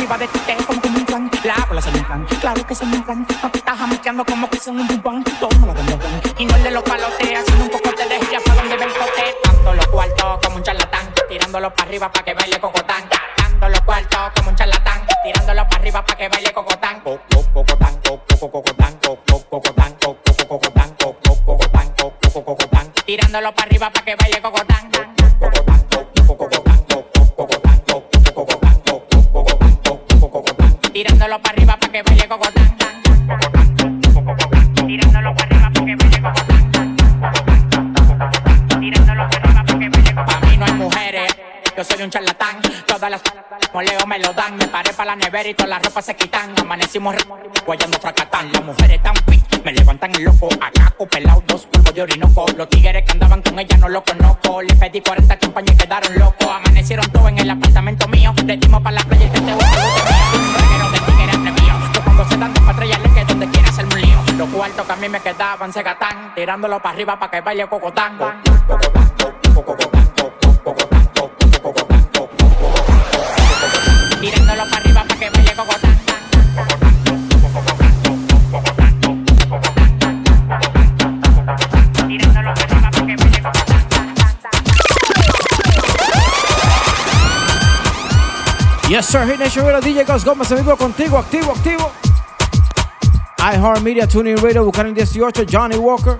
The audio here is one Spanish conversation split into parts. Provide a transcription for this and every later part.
arriba de se claro que se me como que son un. Todo me lo. Y no el de los paloteas, sino un poco te de gira pa' donde ven cote. Los cuartos como un charlatán. Tirándolo para arriba pa' que baile cocotán. Tanto los cuartos como un charlatán. Tirándolo para arriba pa' que baile cocotán. Cocotán, cocotán, cocotán, cocotán, cocotán, cocotán, cocotán. Tirándolo para arriba pa' que baile cocotán. Poleo me lo dan, me paré para la nevera y todas las ropas se quitan. Amanecimos guayando fracatán. Las mujeres están fit, me levantan el loco. Acá pelado, dos curvos de orinoco. Los tigres que andaban con ella no lo conozco. Le pedí 40 compañías y quedaron locos. Amanecieron todos en el apartamento mío. Le dimos para la playa y te tengo un reguero de tigres atrevido. Yo pongo que donde quiera hacerme un lío. Los cuartos que a mí me quedaban se gatan. Tirándolo para arriba para que baile cocotán. Cocotán. Yes, sir. Hit Nation Radio, DJ Gus Gómez, en vivo contigo, activo, activo. iHeart Media, Tuning Radio, Buchanan 18, Johnny Walker.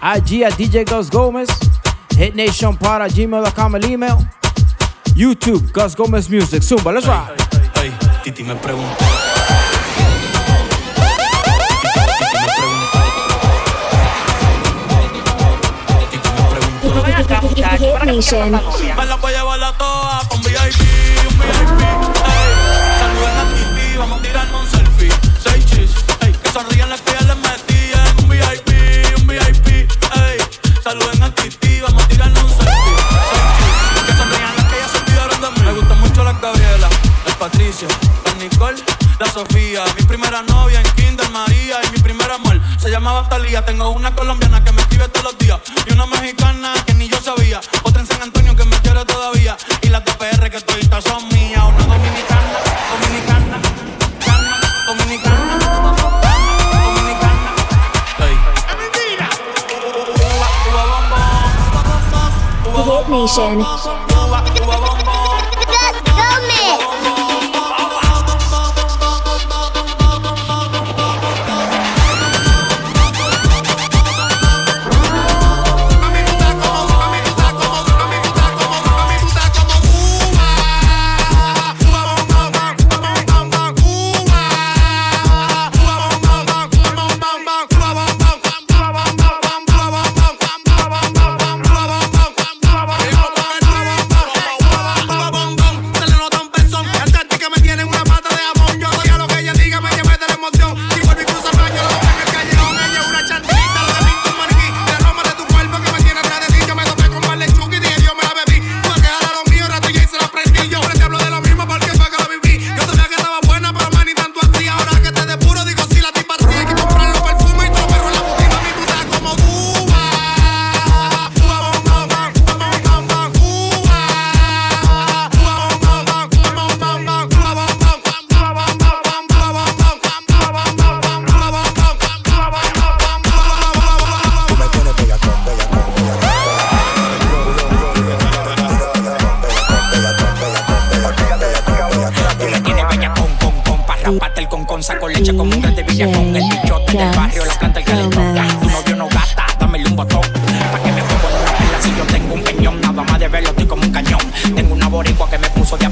IG a DJ Gus Gómez. Hit Nation para gmail.com, el email. YouTube, Gus Gómez Music. Zumba, let's ride. Ay, ay, ay, Titi me preguntó. en vamos a un selfie. Que sonrían las que se de mí. Me mucho las Gabriela, el Patricio, el Nicole, la Sofía. Mi primera novia en Kinder María y mi primer amor se llamaba Talía. Tengo una colombiana que me escribe todos los días y una mexicana Nation.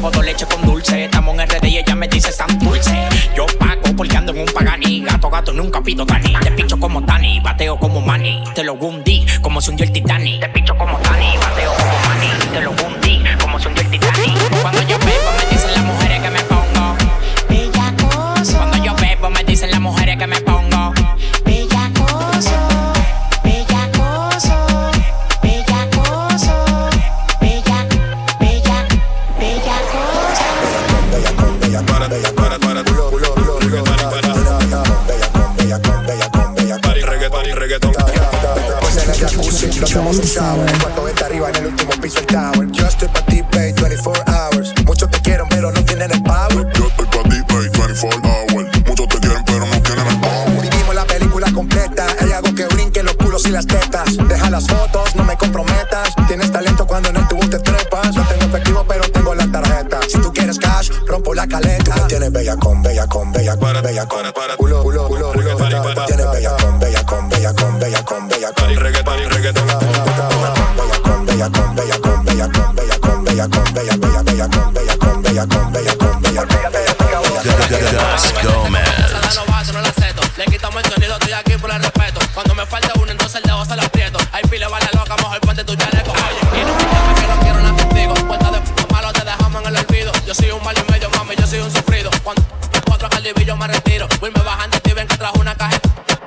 Todo leche con dulce. Estamos en RD y ella me dice tan dulce. Yo pago porque ando en un pagani. Gato, gato, nunca pido Dani. Te picho como Tani, bateo como Manny. Te lo gundi, como si un el Cuando cuatro caldivillos me retiro. Vuelve bajando, te ven que trajo una caja.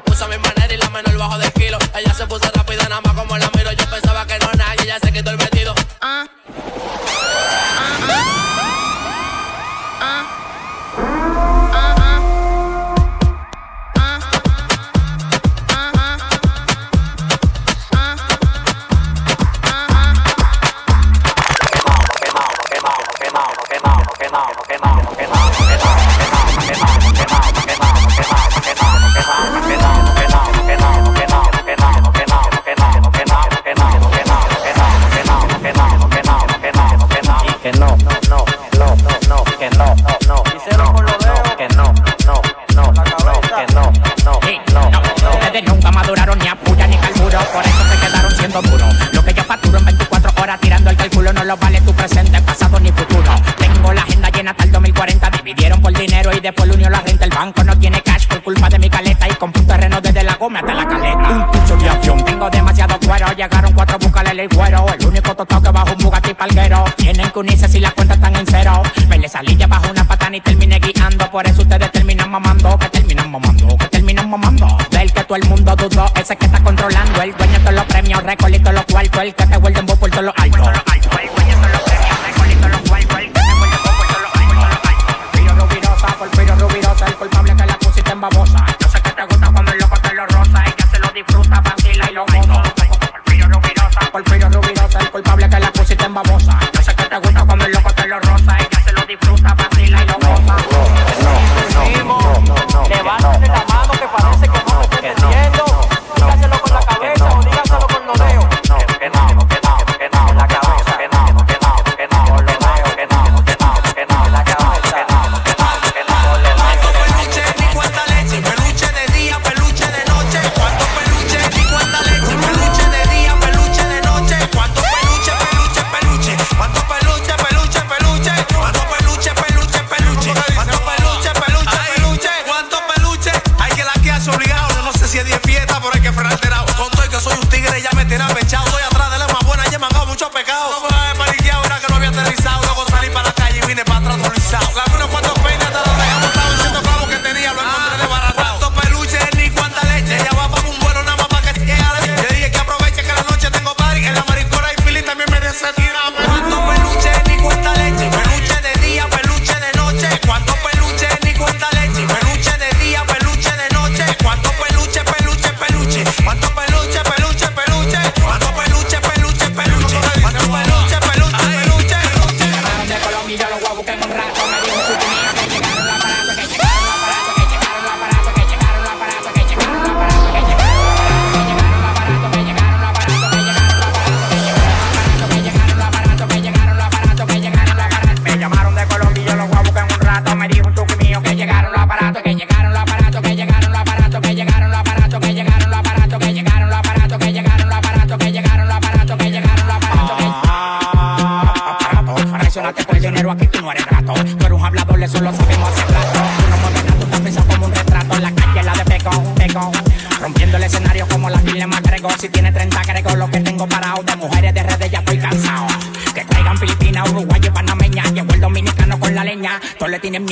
Usa mi manera y la mano el bajo de kilo. Ella se puso rápida, nada más como la miro. Yo pensaba que no, nadie, ella se quitó el todo el mundo dudó. Ese que está controlando, el dueño de los premios, récord y todos los cuartos, el que te vuelve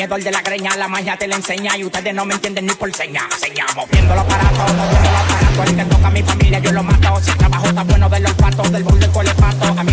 tenedor de la greña, la magia te la enseña y ustedes no me entienden ni por seña. Seña, moviendo los aparatos, moviendo los aparatos. El que toca a mi familia yo lo mato. Si el trabajo está bueno de los olfato, del bol del colepato. A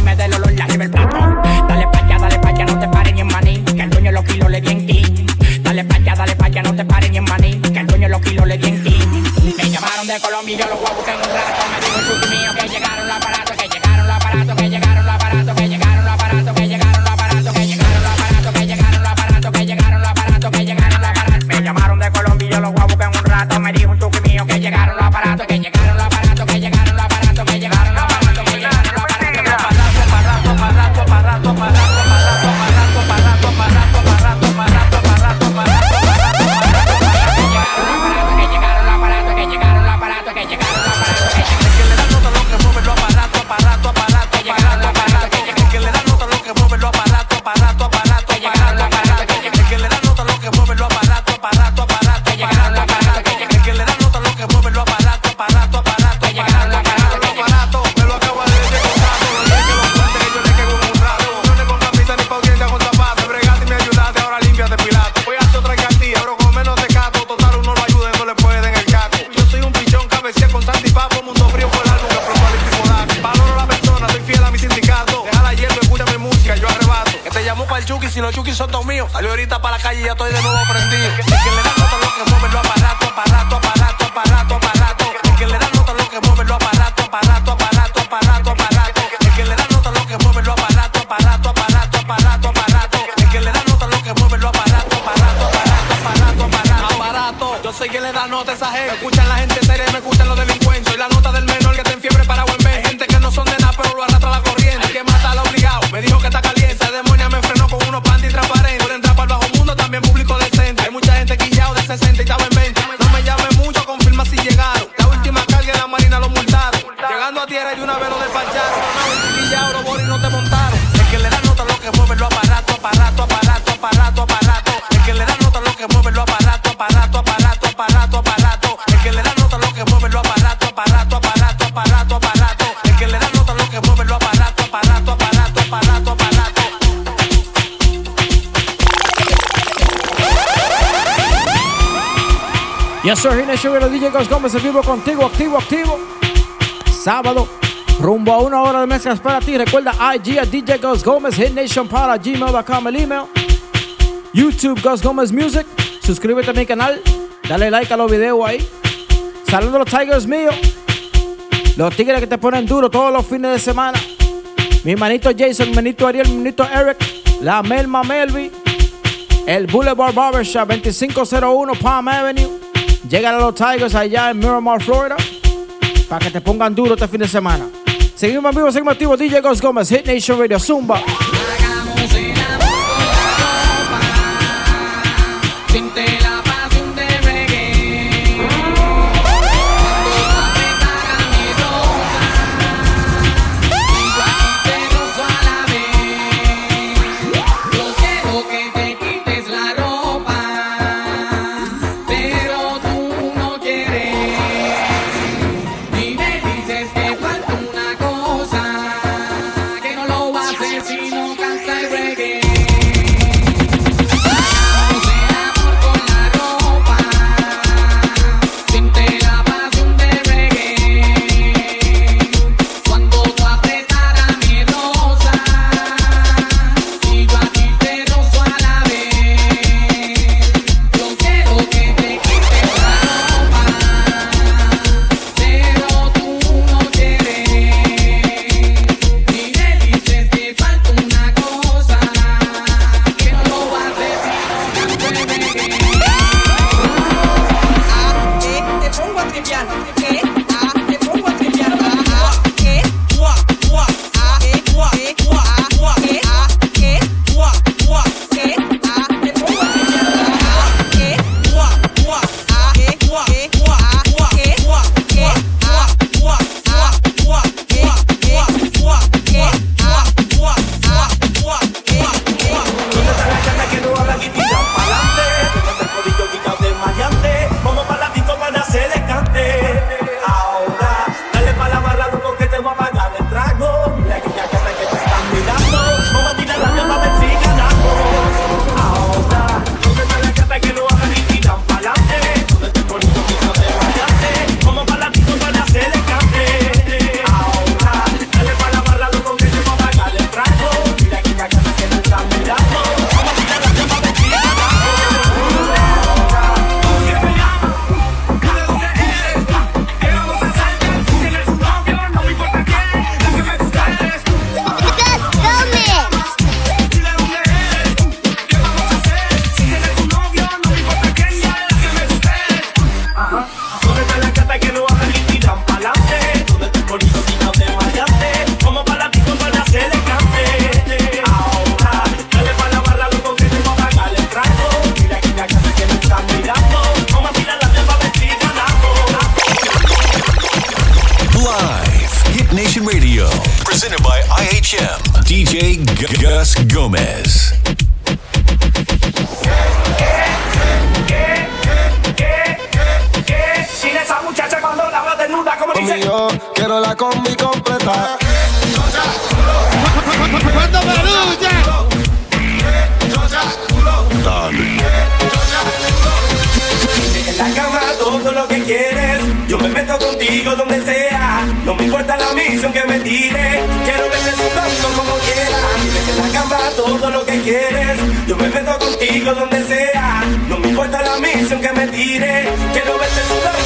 Jaime Sugar, los DJ Gus Gómez en vivo contigo, activo, activo. Sábado, rumbo a una hora de mezclas para ti. Recuerda IG a DJ Gus Gómez, Nation para gmail.com, el email. YouTube Gus Gómez Music. Suscríbete a mi canal, dale like a los videos ahí. Saludos a los Tigers míos, los tigres que te ponen duro todos los fines de semana. Mi manito Jason, mi manito Ariel, mi manito Eric, la Melma Melvi, el Boulevard Barbershop 2501 Palm Avenue. Llegan a los Tigers allá en Miramar, Florida, para que te pongan duro este fin de semana. Seguimos en vivo, seguimos activos. DJ Ghost Gómez, Hit Nation Radio, Zumba. Gas Gómez. Yo quiero la combi completa. Cuando me lucha. Dale. En la cama todo lo que quieres, yo me meto contigo donde sea. No me importa la misión que me tire, quiero verte sudando como quieras todo lo que quieres. Yo me meto contigo donde sea. No me importa la misión que me tire. Quiero verte sudar.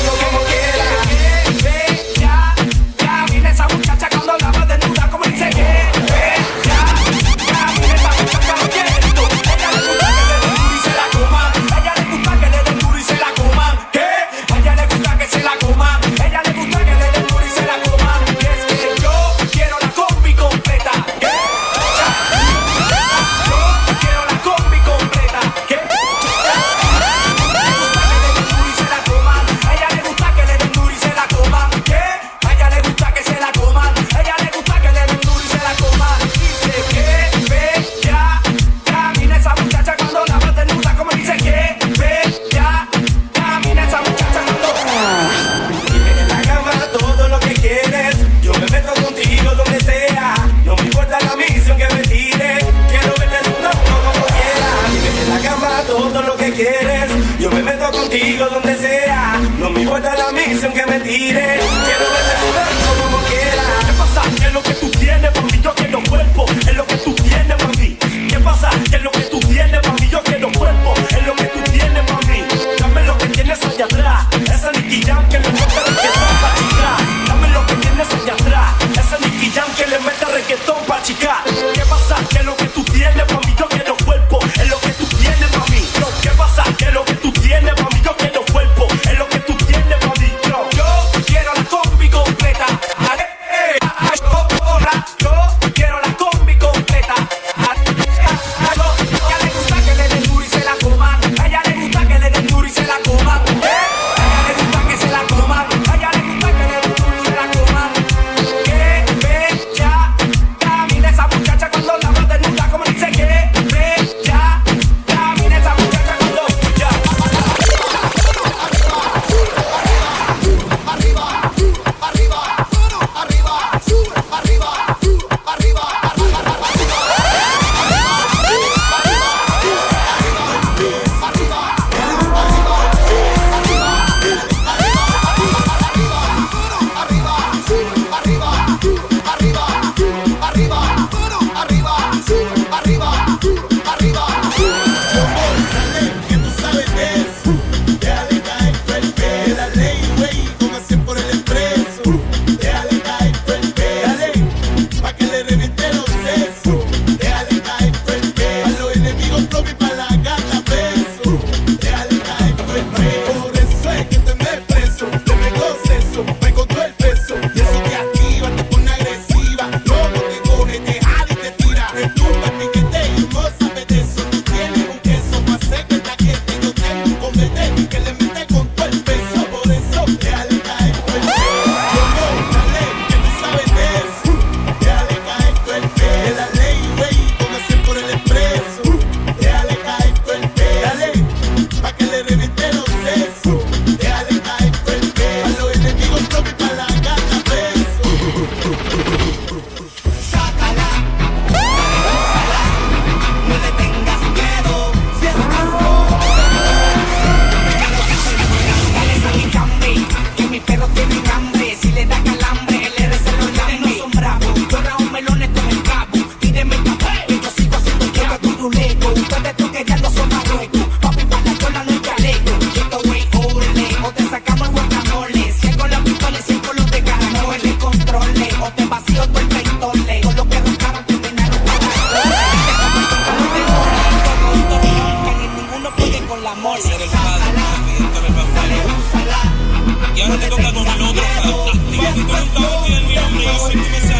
diré. Agárrate coca con el otro. Tú no que es mi hombre.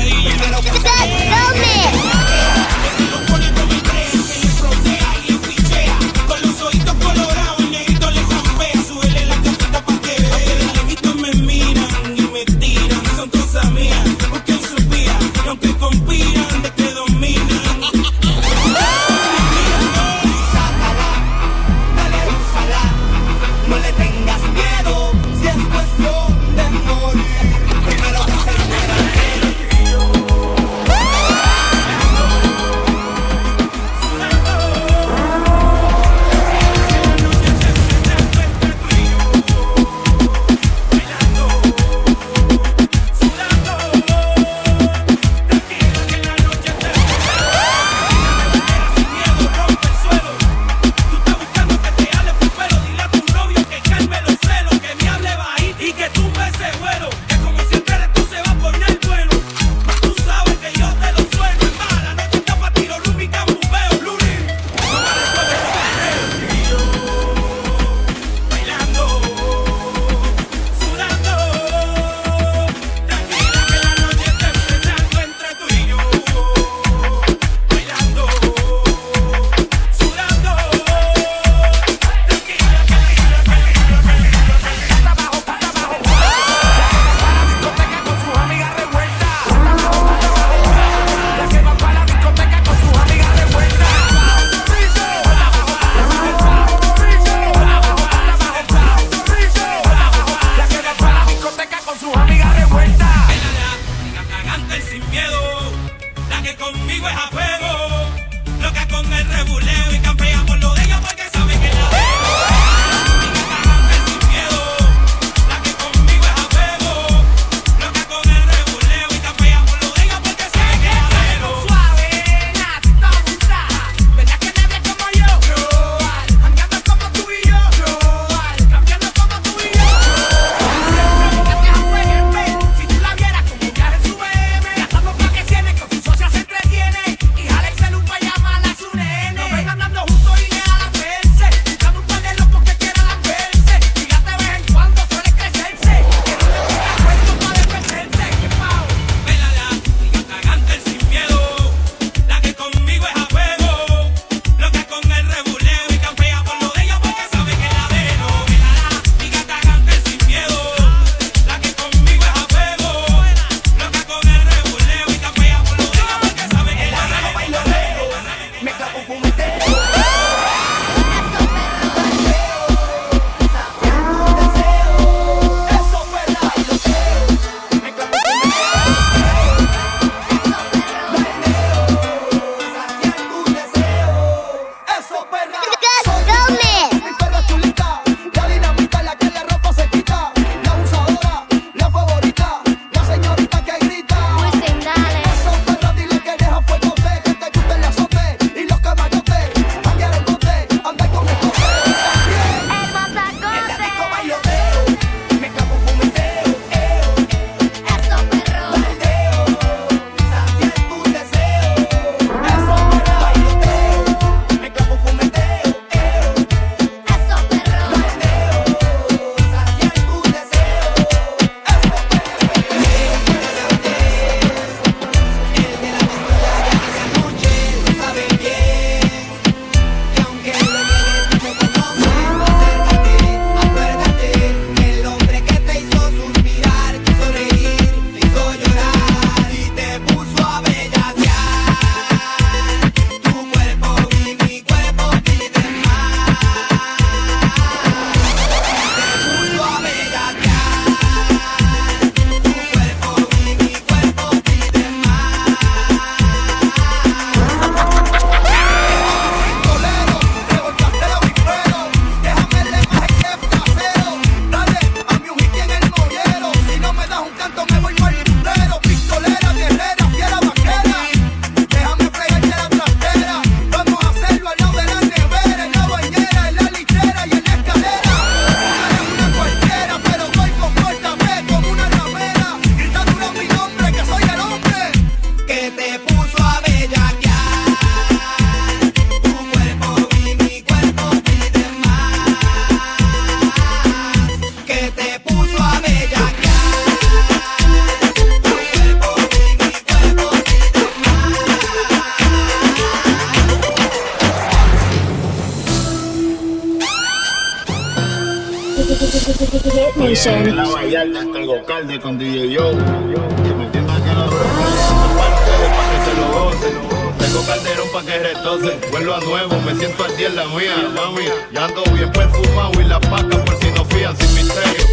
tengo calderón pa' que retocen. Vuelvo a nuevo, me siento al día en la mía, mami. Ya ando bien perfumado y la paca por si no fían sin misterio.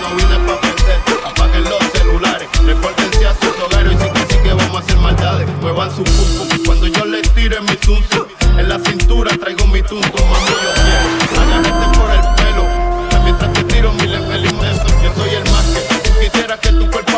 no vine pa' perder. Apaguen los celulares, repórtense a sus hogares. Y sí que sí que vamos a hacer maldades. Muevan su cuco cuando yo les tire mi tunzo. En la cintura traigo mi tunto, mami, yo quiero. para que tu cuerpo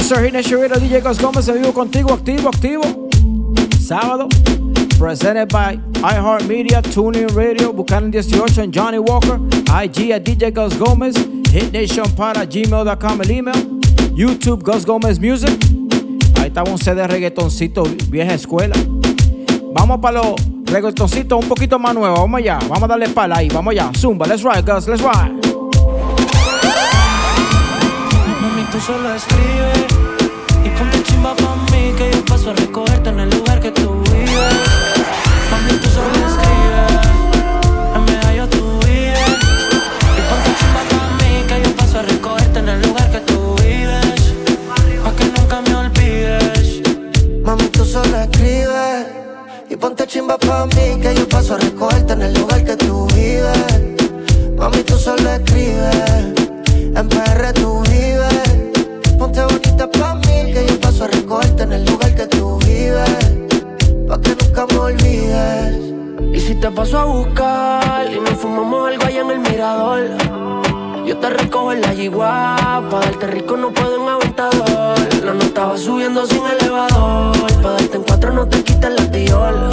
Yes, sir. Nation Radio, DJ Gus Gómez en vivo contigo, activo, activo. Sábado. Presented by iHeartMedia, TuneIn Radio, Buchanan 18 and Johnny Walker. IG at DJ Gus Gómez. Hit Nation para gmail.com el email. YouTube Gus Gómez Music. Ahí estaba un CD de reggaetoncito, vieja escuela. Vamos para los reggaetoncitos un poquito más nuevos. Vamos allá. Vamos a darle pala ahí. Vamos allá. Zumba. Let's ride, Gus. Let's ride. Mami, tú solo escribes ponte chimba pa' mí que yo paso a recogerte en el lugar que tú vives. Mami, tú solo escribes, en medallo tú vives. Y ponte chimba pa' mí que yo paso a recogerte en el lugar que tú vives. Pa' que nunca me olvides. Mami, tú solo escribes y ponte chimba pa' mí que yo paso a recogerte en el lugar que tú vives. Mami, tú solo escribes, en PR tú vives. Que tú vives. Pa' que nunca me olvides. Y si te paso a buscar y nos fumamos algo allá en el mirador. Yo te recojo en la yigua, pa' darte rico no puedo en aventador. La nota va subiendo sin elevador, pa' darte en cuatro no te quites la tiola.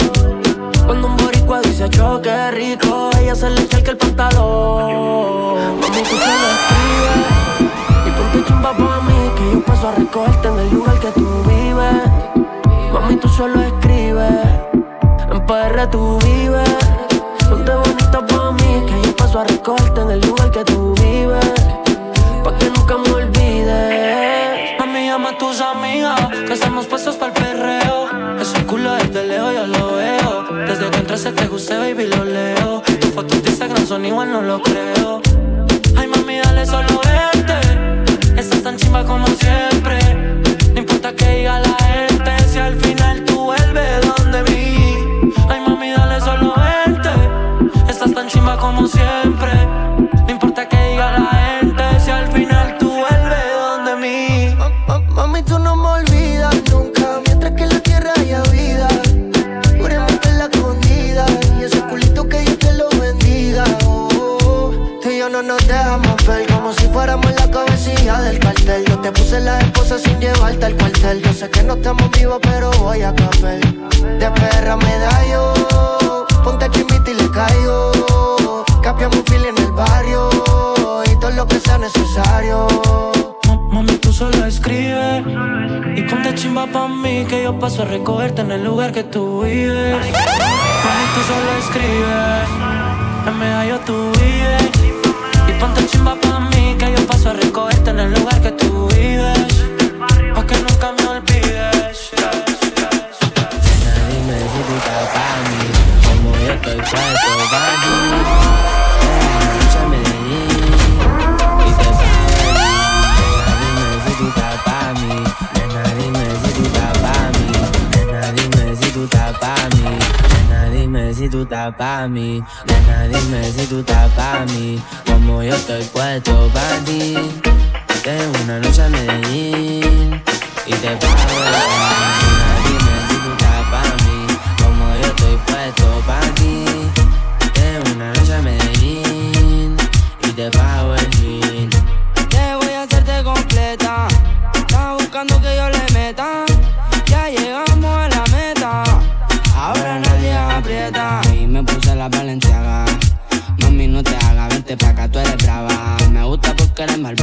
Cuando un boricua dice choque rico, ella se le echa el pantalón. Mami, tú solo escribes y ponte chimba pa' que yo paso a recogerte en el lugar que tú vives. Mami, tú solo escribes, en PR tú vives. Ponte bonita pa' mí que yo paso a recogerte en el lugar que tú vives. Pa' que nunca me olvides. Mami, llama a tus amigas, que estamos puestos para el perreo. Ese culo desde lejos yo lo veo. Desde que entraste te guste, baby, lo leo. Tus fotos de Instagram son igual, no lo creo. Ay, mami, dale solo vente. Chimba como siempre. Puse la esposa sin llevarte al cuartel. Yo sé que no estamos vivos, pero voy a café. De perra me da yo, ponte chimbita y le caigo. Capiamos un fil en el barrio y todo lo que sea necesario. Mami, tú solo escribes y ponte chimba pa' mí que yo paso a recogerte en el lugar que tú vives. Mami, tú solo escribes, en medallo tú vives. Y ponte chimba pa' mí que yo paso a recogerte en el lugar que tú vives. Pa' que nunca me olvides. Dime si tú estás pa' mí, como yo estoy puesto pa' ti. Ven, a Medellín y te Nena, dime si tú estás pa' mí. Nena, dime si tú estás pa' mí. Nena, dime si tú estás pa' mí. Nena, dime si tú estás pa' mí. Nena, dime si tú estás pa' mí. Como yo estoy puesto pa' ti. Tengo una noche a Medellín y te pago Nena, dime si tú estás pa' mí. Como yo estoy puesto gusta porque eres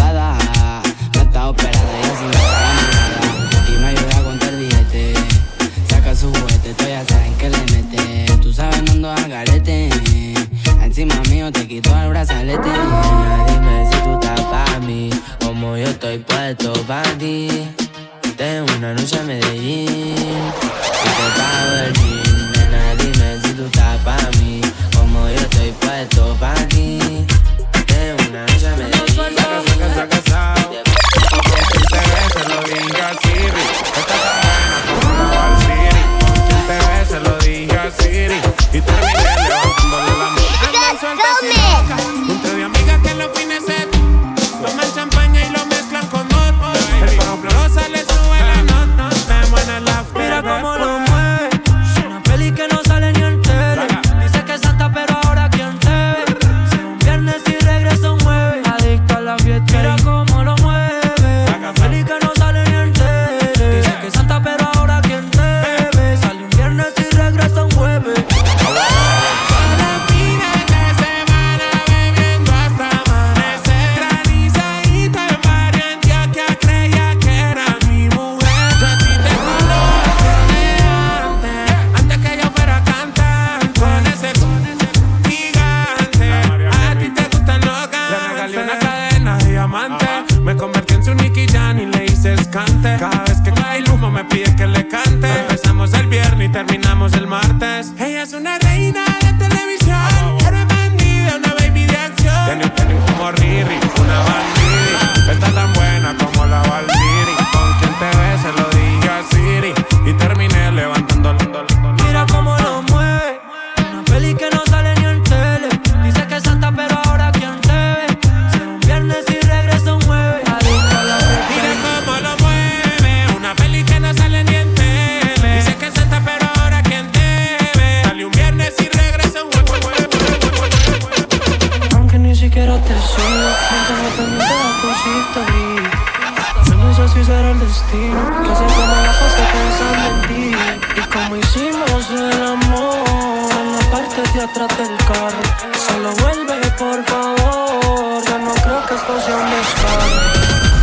atrás del carro. Solo vuelve, por favor. Yo no creo que esto sea un descaro.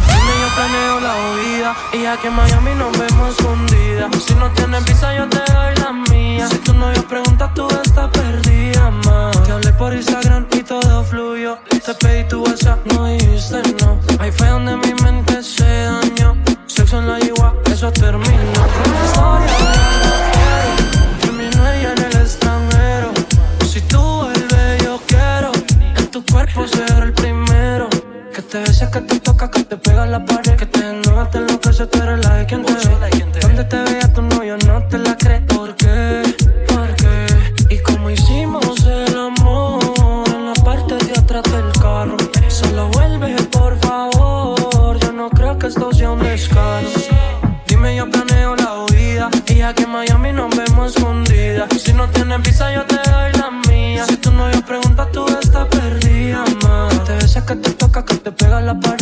Dime, yo planeo la huida. Y aquí en Miami nos vemos escondidas Si no tienes visa yo te doy la mía. Si tu novio pregunta tú estás perdida, ma. Te hablé por Instagram y todo fluyó. Te pedí tu WhatsApp, no dijiste no. Ahí fue donde mi mente se dañó. Sexo en la igual, eso terminó te toca, que te pega a la pared Que te enoja, te enloquece, tú eres la de quien te ve. Donde te vea tu novio no te la cree ¿Por qué? ¿Por qué? Y como hicimos el amor En la parte de atrás del carro. Solo vuelve, por favor. Yo no creo que esto sea un descaro. Dime, yo planeo la huida. Y aquí en Miami nos vemos escondidas Si no tienes visa yo te doy la mía. Si tu novio pregunta tú estás perdida, ma. Te besa, que te toca, que te pega la pared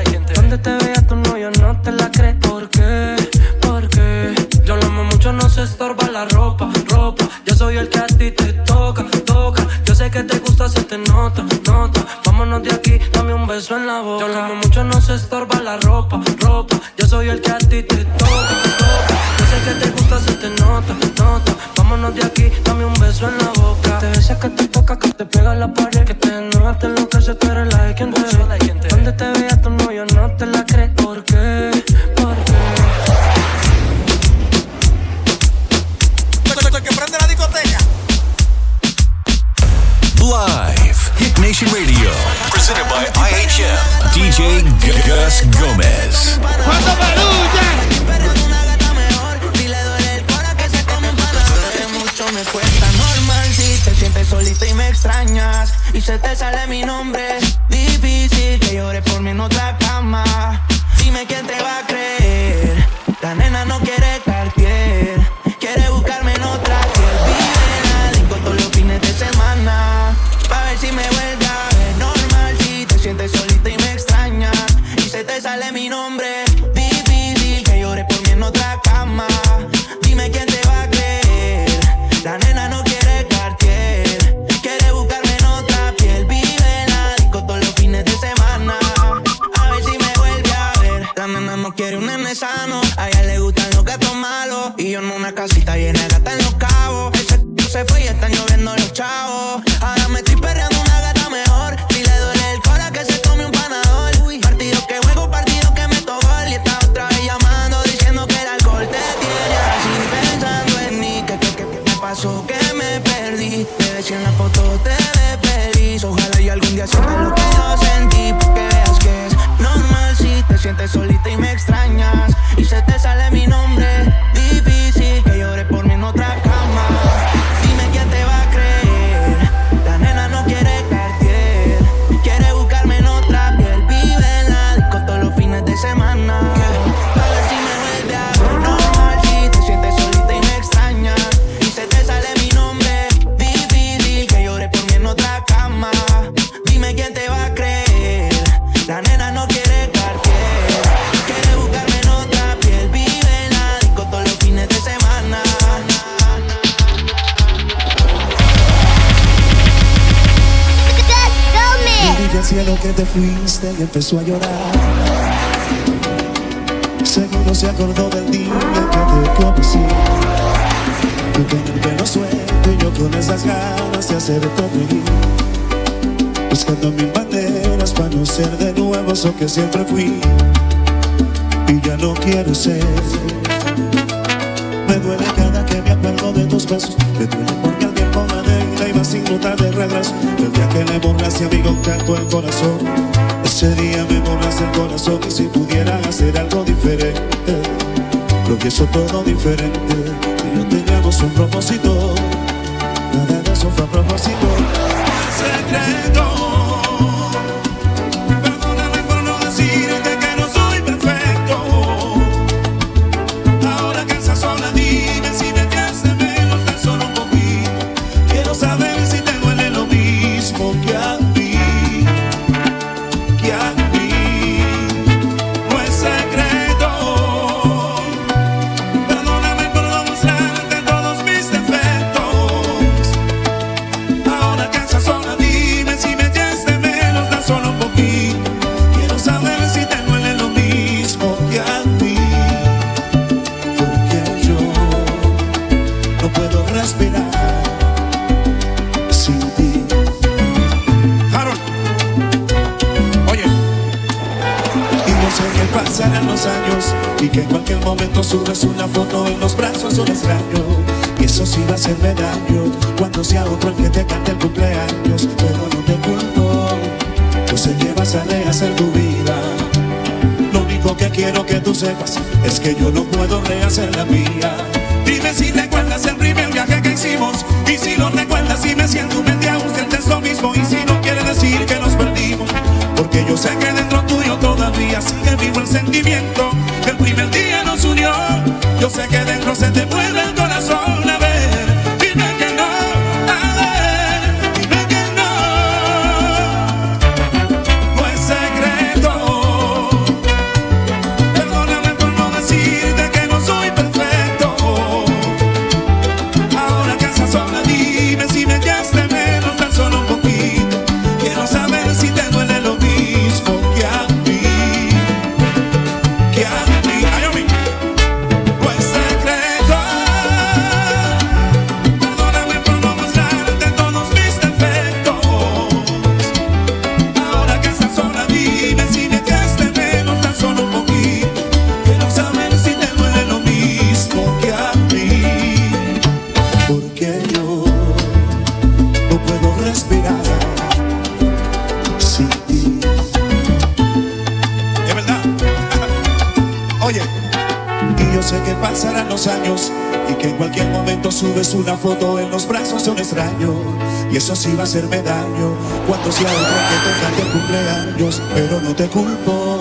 Que te enoja, te enloquece, tú eres la de quien te ve Donde te vea empezó a llorar. Seguro se acordó del día que te conocí. Tú con el pelo suelto y yo con esas ganas de hacerte reír. Buscando mil maneras para no ser de nuevo eso que siempre fui. Y ya no quiero ser. Me duele cada que me acuerdo de tus besos. Me duele porque y de regreso. El día que le borraste, amigo, canto el corazón. Ese día me borraste el corazón y si pudiera hacer algo diferente, lo que hizo todo diferente. Y no teníamos un propósito, nada de eso fue a propósito. Secreto. es que yo no puedo rehacer la mía. Dime si recuerdas el primer viaje que hicimos y si lo recuerdas y me siento un usted es lo mismo y si no quiere decir que nos perdimos porque yo sé que dentro tuyo todavía sigue vivo el sentimiento que el primer día nos unió. Yo sé que dentro se te mueve el corazón. subes una foto en los brazos de un extraño y eso sí va a hacerme daño cuando sea otro que toca tu cumpleaños, pero no te culpo.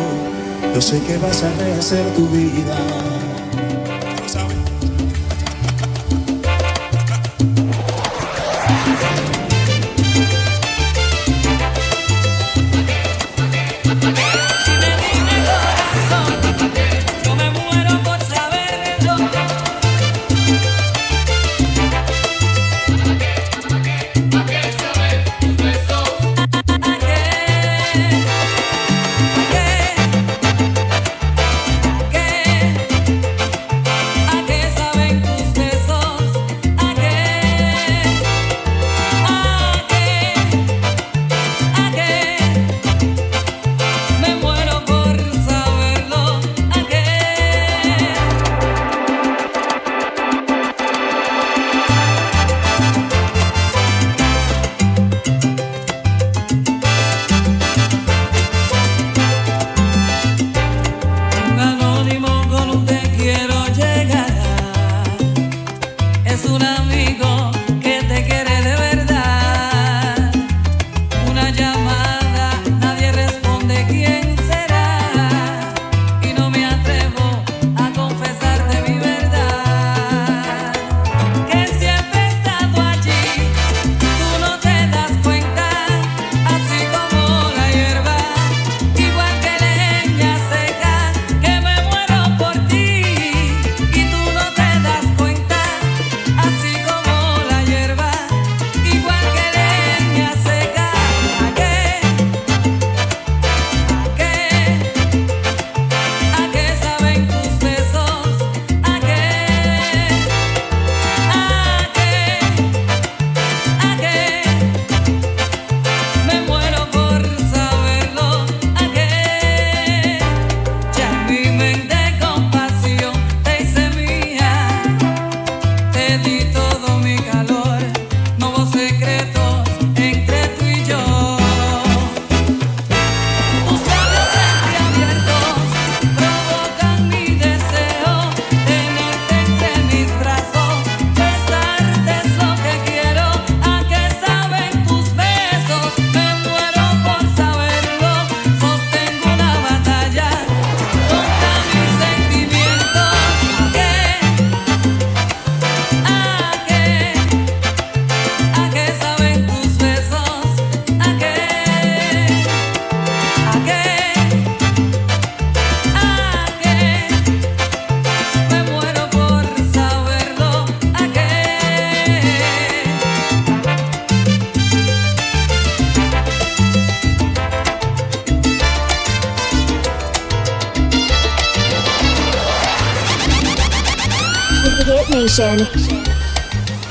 Yo sé que vas a rehacer tu vida.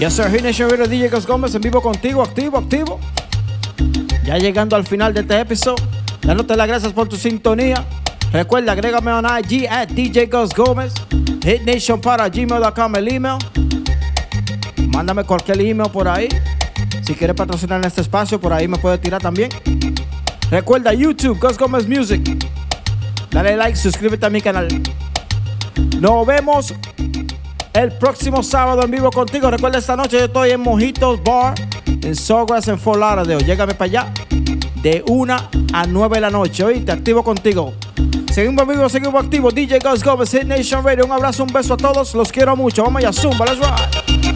Yes, sir. Nation Video DJ Gómez en vivo contigo, activo, activo. Ya llegando al final de este episodio. Dándote las gracias por tu sintonía. Recuerda, agrégame a IG at DJ Gómez. Hitnation para gmail.com el email. Mándame cualquier email por ahí. Si quieres patrocinar en este espacio, por ahí me puedes tirar también. Recuerda YouTube, Gus Gómez Music. Dale like, suscríbete a mi canal. Nos vemos el próximo sábado en vivo contigo. Recuerda, esta noche yo estoy en Mojitos Bar en Sawgrass en Fort Lauderdale. Llégame para allá de 1 a 9 de la noche. Oíste, activo contigo. Seguimos vivos, seguimos activos. DJ Gus Gómez, Hit Nation Radio. Un abrazo, un beso a todos. Los quiero mucho. Vamos allá, Zumba, let's ride.